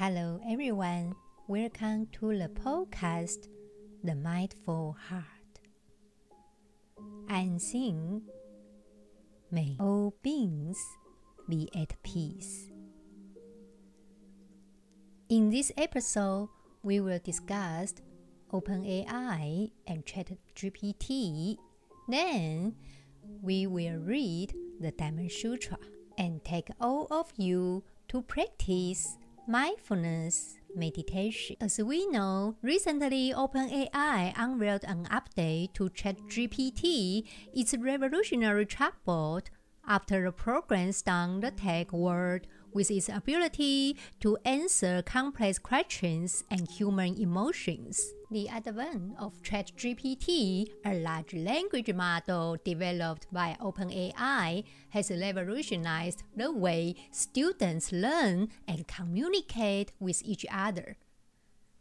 Hello, everyone. Welcome to the podcast, The Mindful Heart. I'm Xin. May all beings be at peace. In this episode, we will discuss OpenAI and ChatGPT. Then, we will read the Diamond Sutra and take all of you to practice mindfulness meditation. As we know, recently OpenAI unveiled an update to ChatGPT, its revolutionary chatbot, after the program stunned the tech world with its ability to answer complex questions and human emotions. The advent of ChatGPT, a large language model developed by OpenAI, has revolutionized the way students learn and communicate with each other.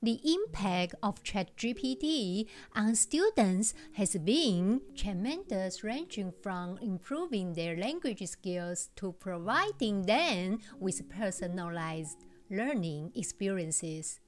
The impact of ChatGPT on students has been tremendous, ranging from improving their language skills to providing them with personalized learning experiences.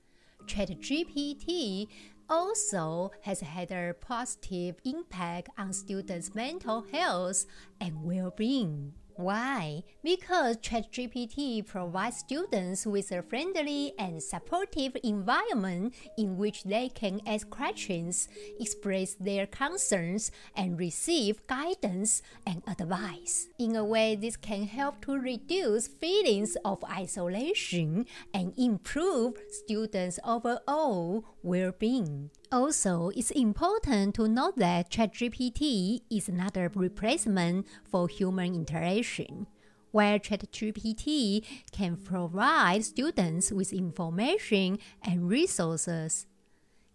ChatGPT also has had a positive impact on students' mental health and well being. Why? Because ChatGPT provides students with a friendly and supportive environment in which they can ask questions, express their concerns, and receive guidance and advice. In a way, this can help to reduce feelings of isolation and improve students' overall well being. Also, it's important to note that ChatGPT is not a replacement for human interaction. While ChatGPT can provide students with information and resources,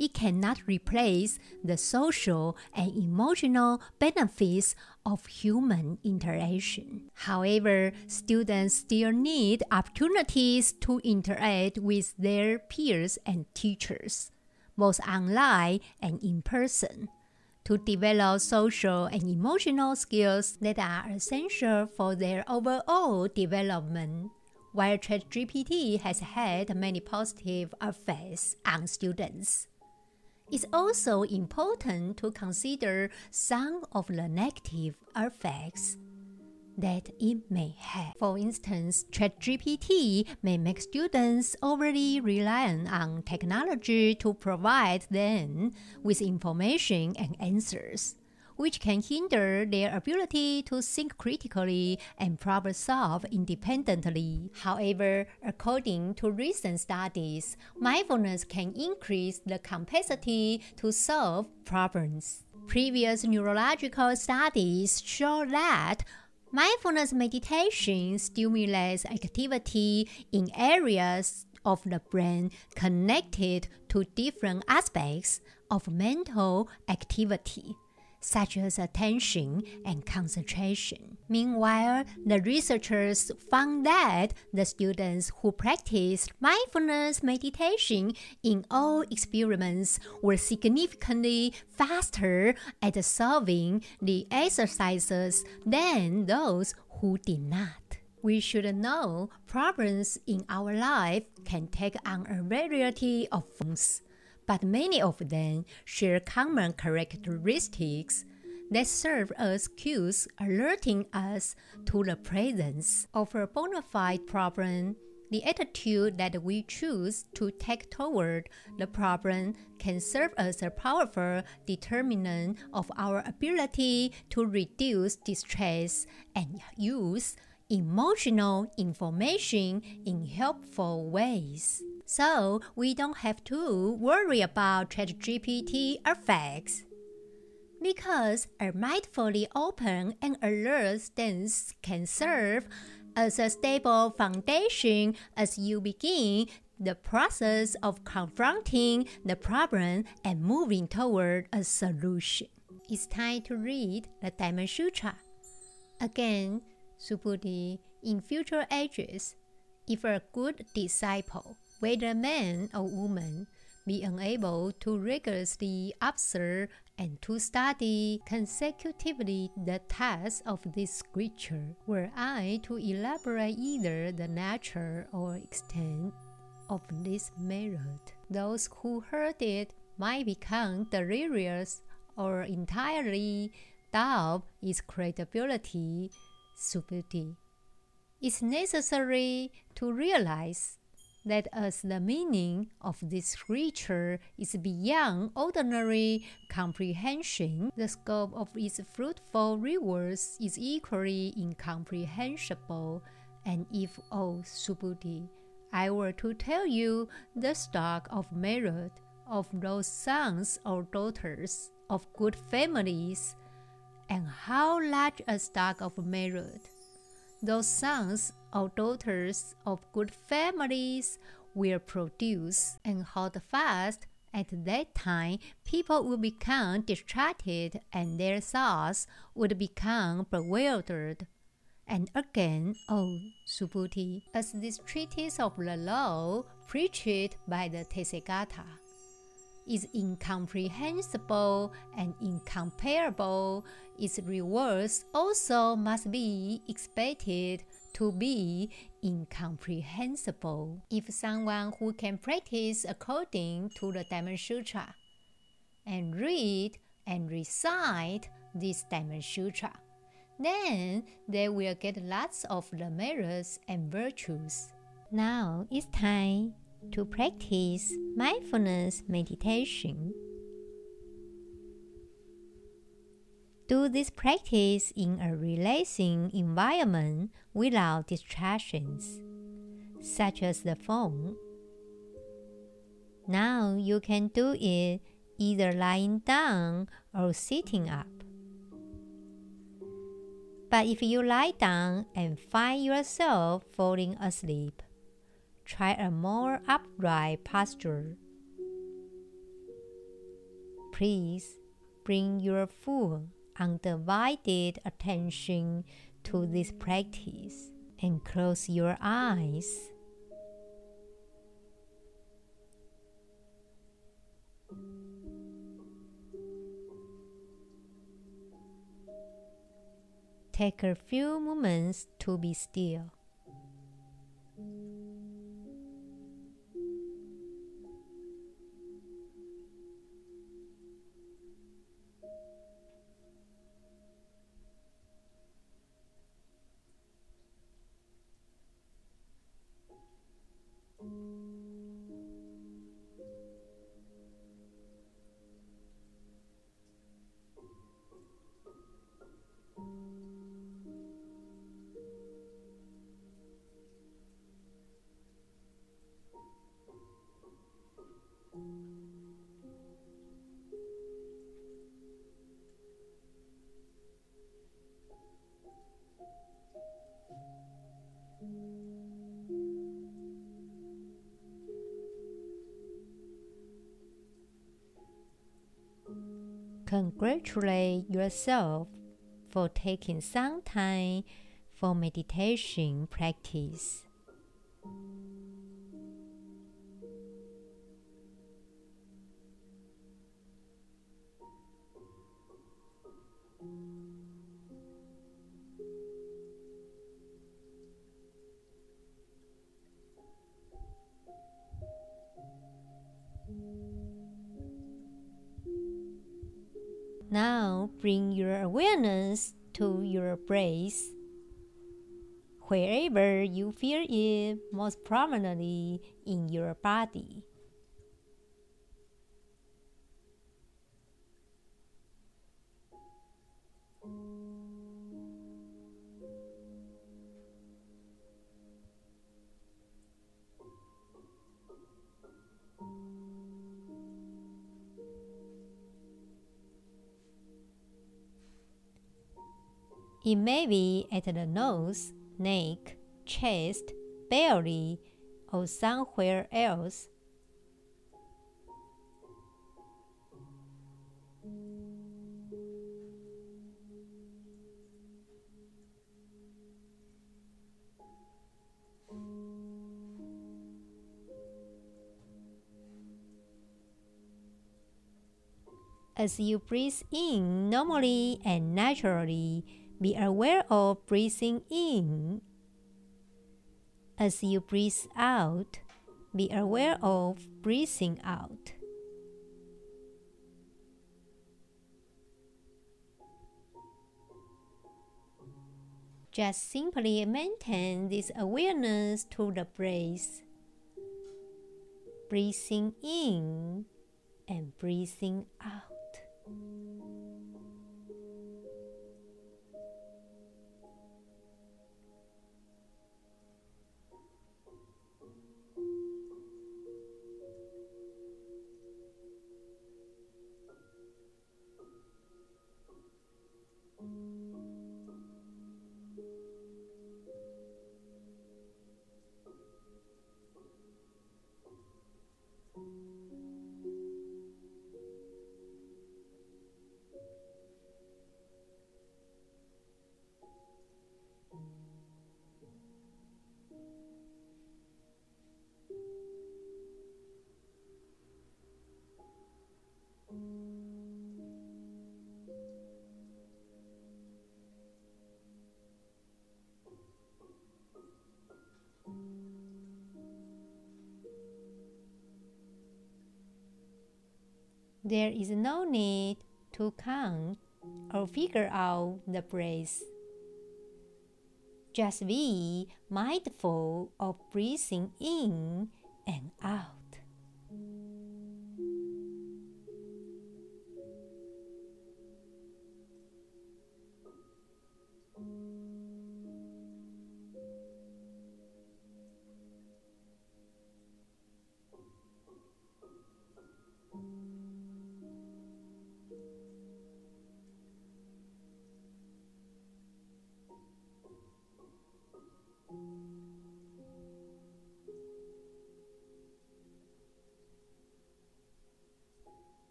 it cannot replace the social and emotional benefits of human interaction. However, students still need opportunities to interact with their peers and teachers both online and in person, to develop social and emotional skills that are essential for their overall development. While ChatGPT has had many positive effects on students, it's also important to consider some of the negative effects that it may have. For instance, ChatGPT may make students overly reliant on technology to provide them with information and answers, which can hinder their ability to think critically and problem solve independently. However, according to recent studies, mindfulness can increase the capacity to solve problems. Previous neurological studies show that Mindfulness meditation stimulates activity in areas of the brain connected to different aspects of mental activity such as attention and concentration. Meanwhile, the researchers found that the students who practiced mindfulness meditation in all experiments were significantly faster at solving the exercises than those who did not. We should know problems in our life can take on a variety of forms but many of them share common characteristics that serve as cues alerting us to the presence of a bona fide problem. The attitude that we choose to take toward the problem can serve as a powerful determinant of our ability to reduce distress and use emotional information in helpful ways so we don't have to worry about ChatGPT effects. Because a mindfully open and alert stance can serve as a stable foundation as you begin the process of confronting the problem and moving toward a solution. It's time to read the Diamond Sutra. Again, Subhuti, in future ages, if a good disciple whether man or woman, be unable to rigorously observe and to study consecutively the text of this scripture, were I to elaborate either the nature or extent of this merit. Those who heard it might become delirious or entirely doubt its credibility, subtlety. It's necessary to realize that as the meaning of this creature is beyond ordinary comprehension, the scope of its fruitful rewards is equally incomprehensible. And if, O oh, Subhuti, I were to tell you the stock of merit of those sons or daughters of good families, and how large a stock of merit those sons or daughters of good families will produce, and hold fast at that time people would become distracted and their thoughts would become bewildered. And again, O Subhuti, as this treatise of the law preached by the Tathagata is incomprehensible and incomparable, its rewards also must be expected to be incomprehensible. If someone who can practice according to the Diamond Sutra and read and recite this Diamond Sutra, then they will get lots of the merits and virtues. Now it's time to practice mindfulness meditation. Do this practice in a relaxing environment without distractions, such as the phone. Now you can do it either lying down or sitting up. But if you lie down and find yourself falling asleep, try a more upright posture. Please bring your full undivided attention to this practice and close your eyes. Take a few moments to be still. Congratulate yourself for taking some time for meditation practice. To. Wherever you feel it most prominently in your body. It may be at the nose, neck, chest, belly, or somewhere else. As you breathe in normally and naturally, be aware of breathing in. As you breathe out, be aware of breathing out. Just simply maintain this awareness to the breath. Breathing in and breathing out. There is no need to count or figure out the breath. Just be mindful of breathing in and out.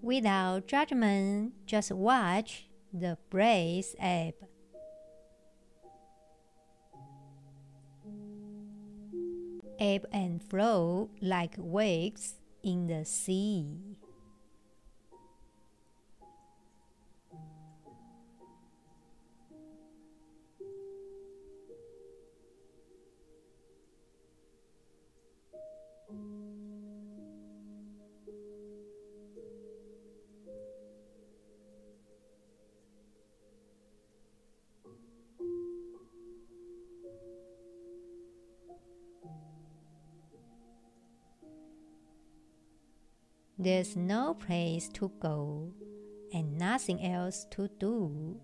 Without judgment, just watch the breath ebb. Ebb and flow like waves in the sea. There's no place to go and nothing else to do.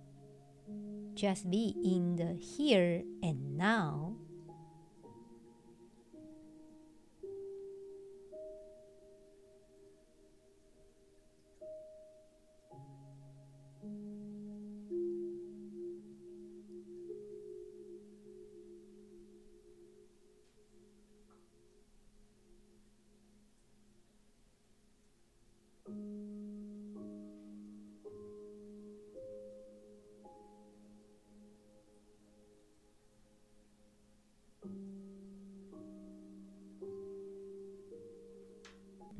Just be in the here and now.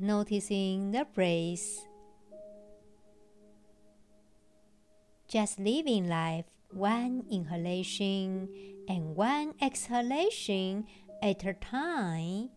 Noticing the breath. Just living life one inhalation and one exhalation at a time.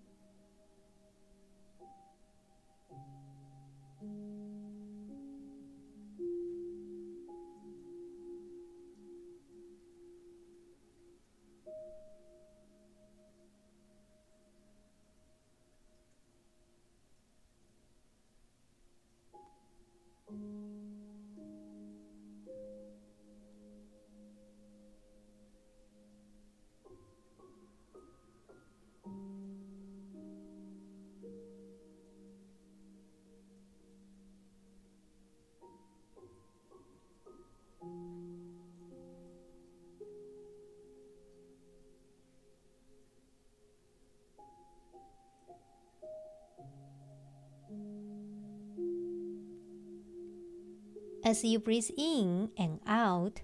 As you breathe in and out,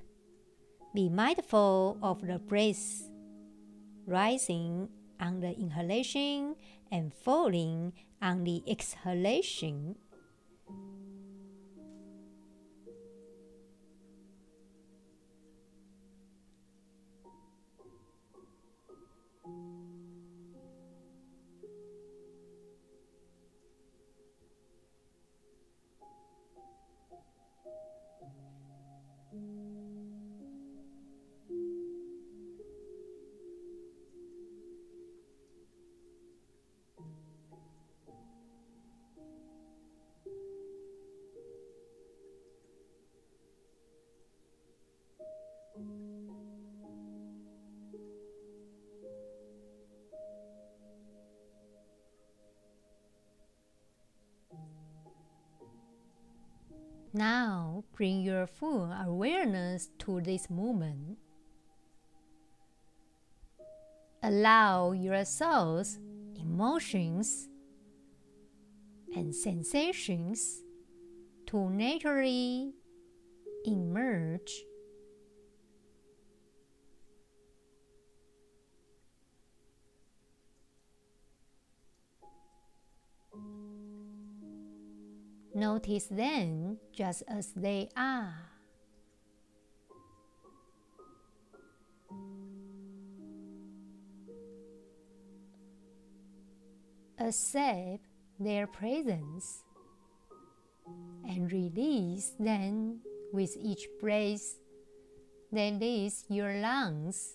be mindful of the breath rising on the inhalation and falling on the exhalation. Now bring your full awareness to this moment. Allow your thoughts, emotions, and sensations to naturally emerge. Notice them just as they are. Accept their presence and release them with each breath that leaves your lungs.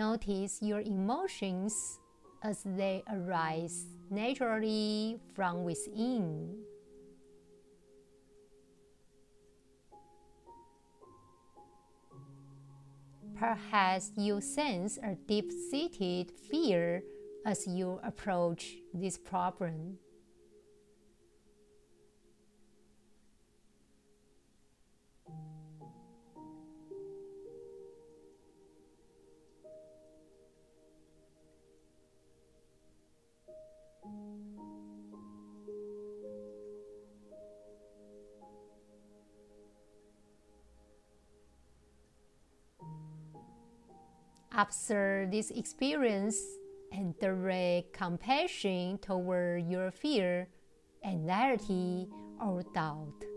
Notice your emotions as they arise naturally from within. Perhaps you sense a deep seated fear as you approach this problem. Observe this experience and direct compassion toward your fear, anxiety, or doubt.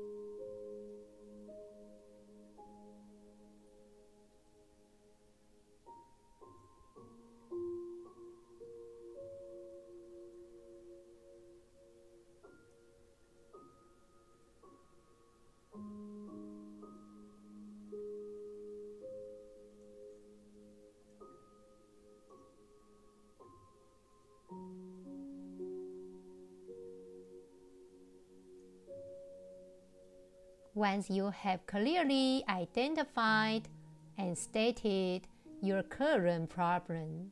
Once you have clearly identified and stated your current problem,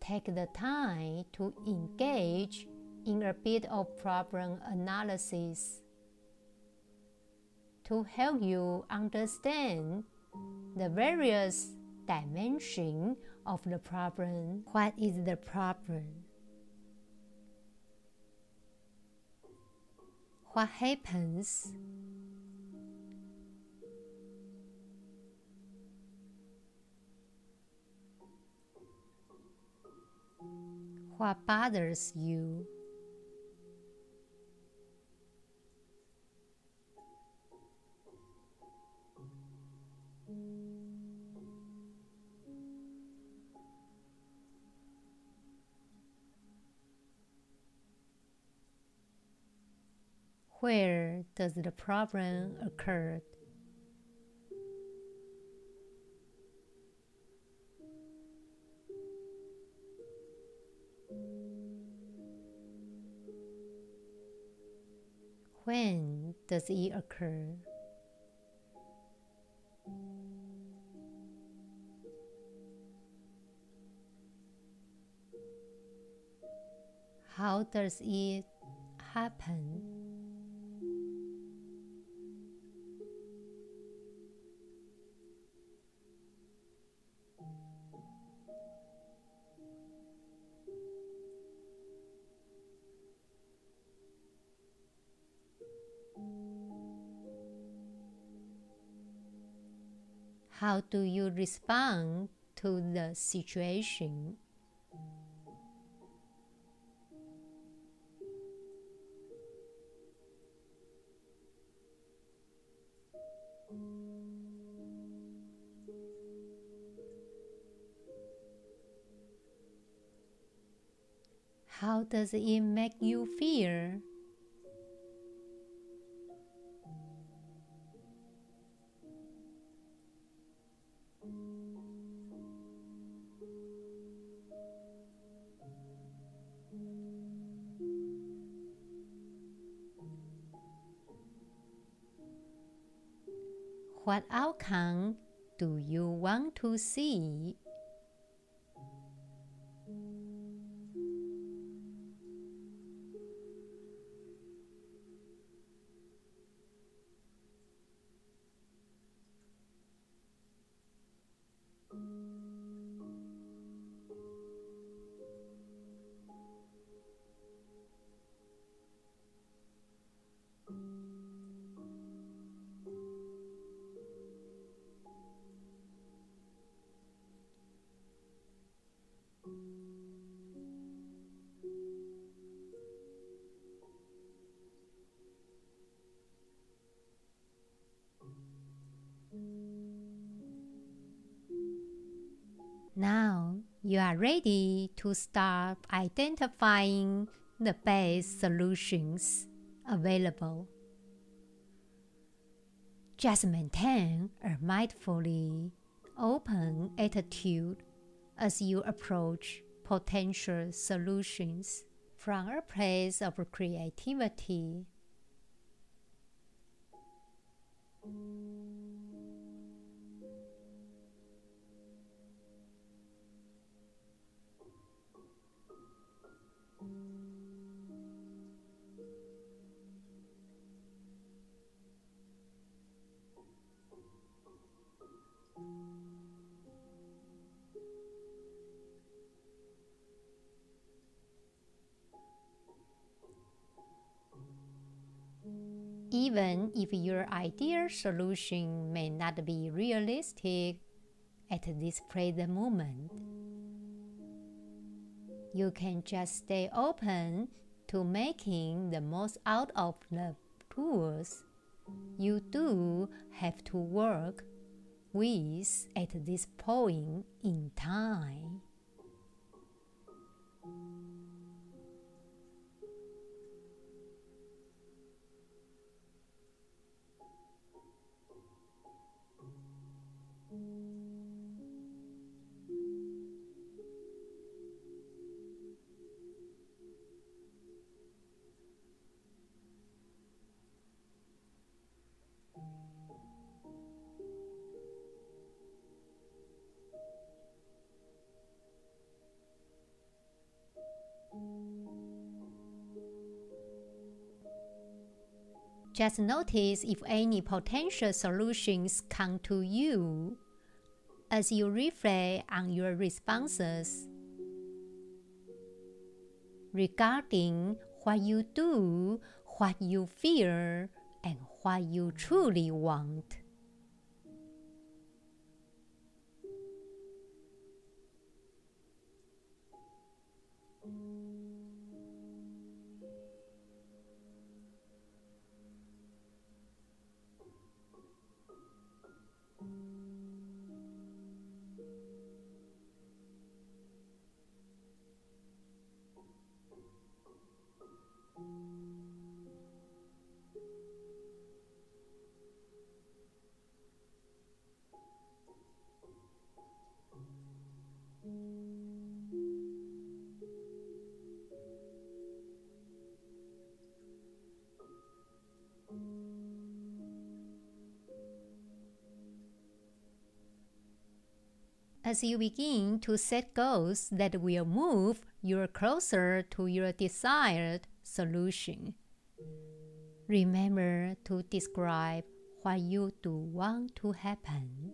take the time to engage in a bit of problem analysis to help you understand the various dimensions of the problem. What is the problem? What happens what bothers you Where does the problem occur? When does it occur? How does it happen. How do you respond to the situation? How does it make you feel? Outcome do you want to see? You are ready to start identifying the best solutions available. Just maintain a mindfully open attitude as you approach potential solutions from a place of creativity. Even if your ideal solution may not be realistic at this present moment. You can just stay open to making the most out of the tools you do have to work with at this point in time. Just notice if any potential solutions come to you as you reflect on your responses regarding what you do, what you feel, and what you truly want. As you begin to set goals that will move you closer to your desired solution. Remember to describe what you do want to happen.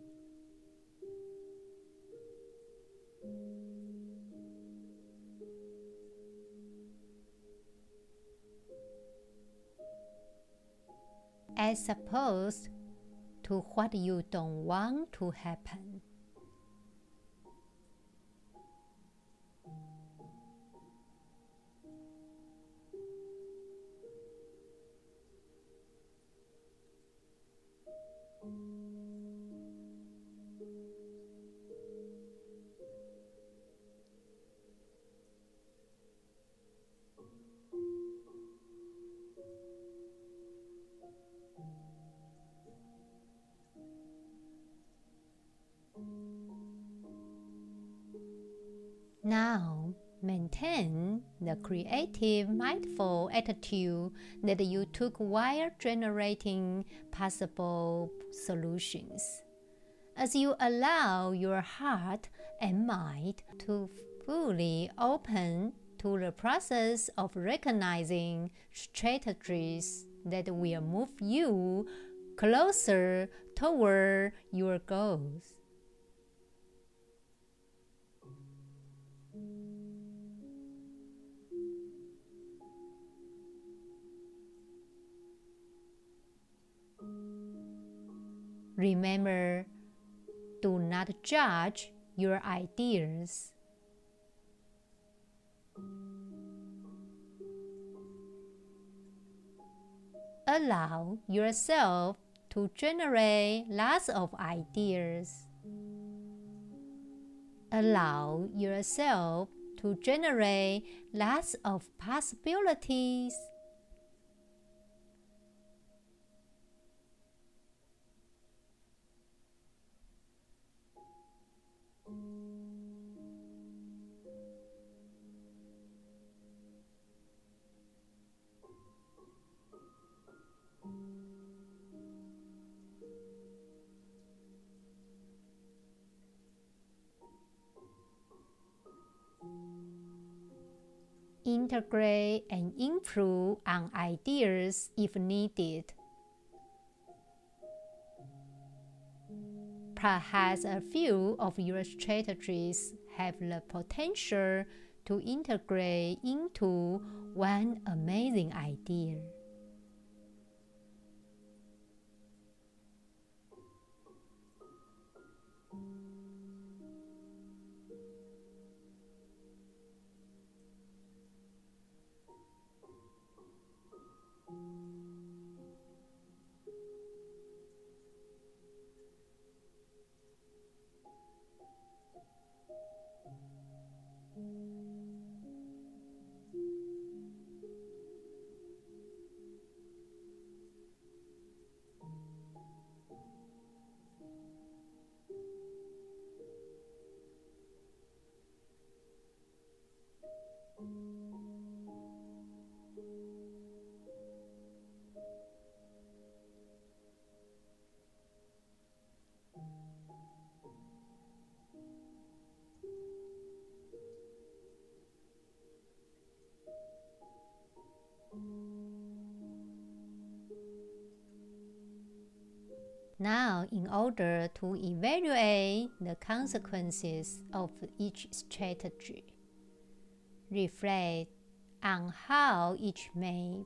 As opposed to what you don't want to happen. Now, maintain the creative, mindful attitude that you took while generating possible solutions. As you allow your heart and mind to fully open to the process of recognizing strategies that will move you closer toward your goals. Remember, do not judge your ideas. Allow yourself to generate lots of ideas. Allow yourself to generate lots of possibilities. Integrate and improve on ideas if needed. Perhaps a few of your strategies have the potential to integrate into one amazing idea. Now, in order to evaluate the consequences of each strategy, reflect on how each may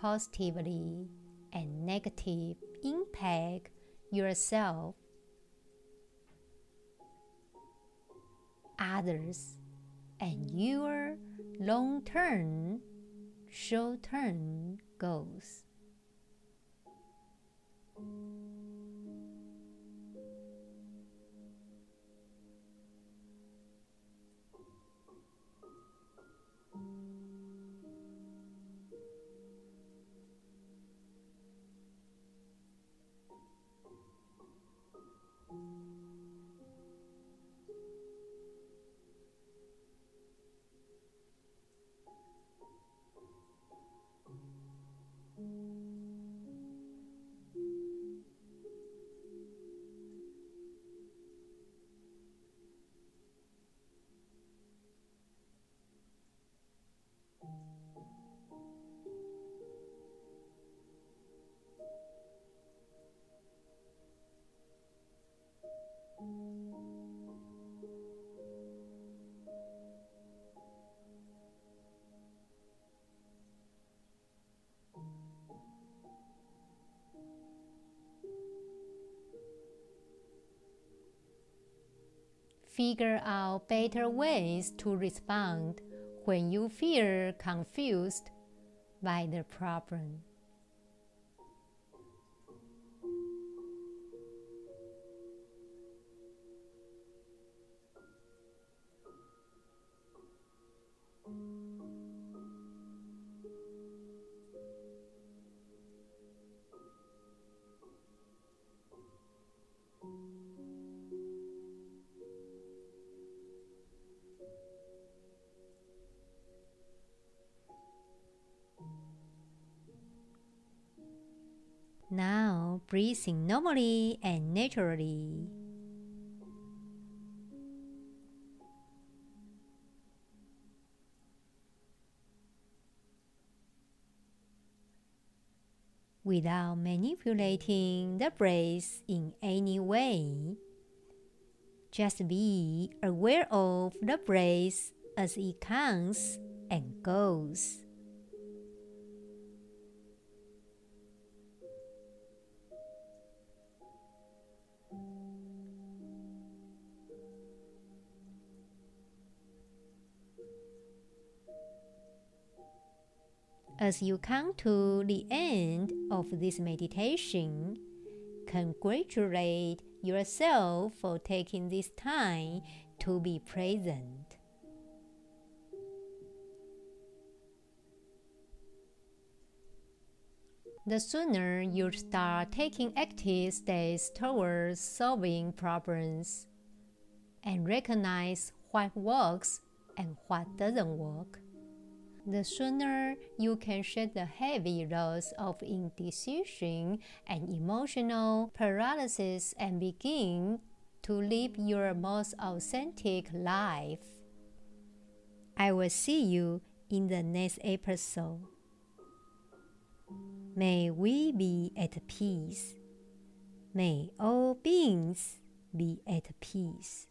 positively and negative impact yourself, others, and your long term, short term goals. Figure out better ways to respond when you feel confused by the problem. Breathing normally and naturally. Without manipulating the breath in any way, just be aware of the breath as it comes and goes. As you come to the end of this meditation, congratulate yourself for taking this time to be present. The sooner you start taking active steps towards solving problems and recognize what works and what doesn't work, the sooner you can shed the heavy loads of indecision and emotional paralysis and begin to live your most authentic life. I will see you in the next episode. May we be at peace. May all beings be at peace.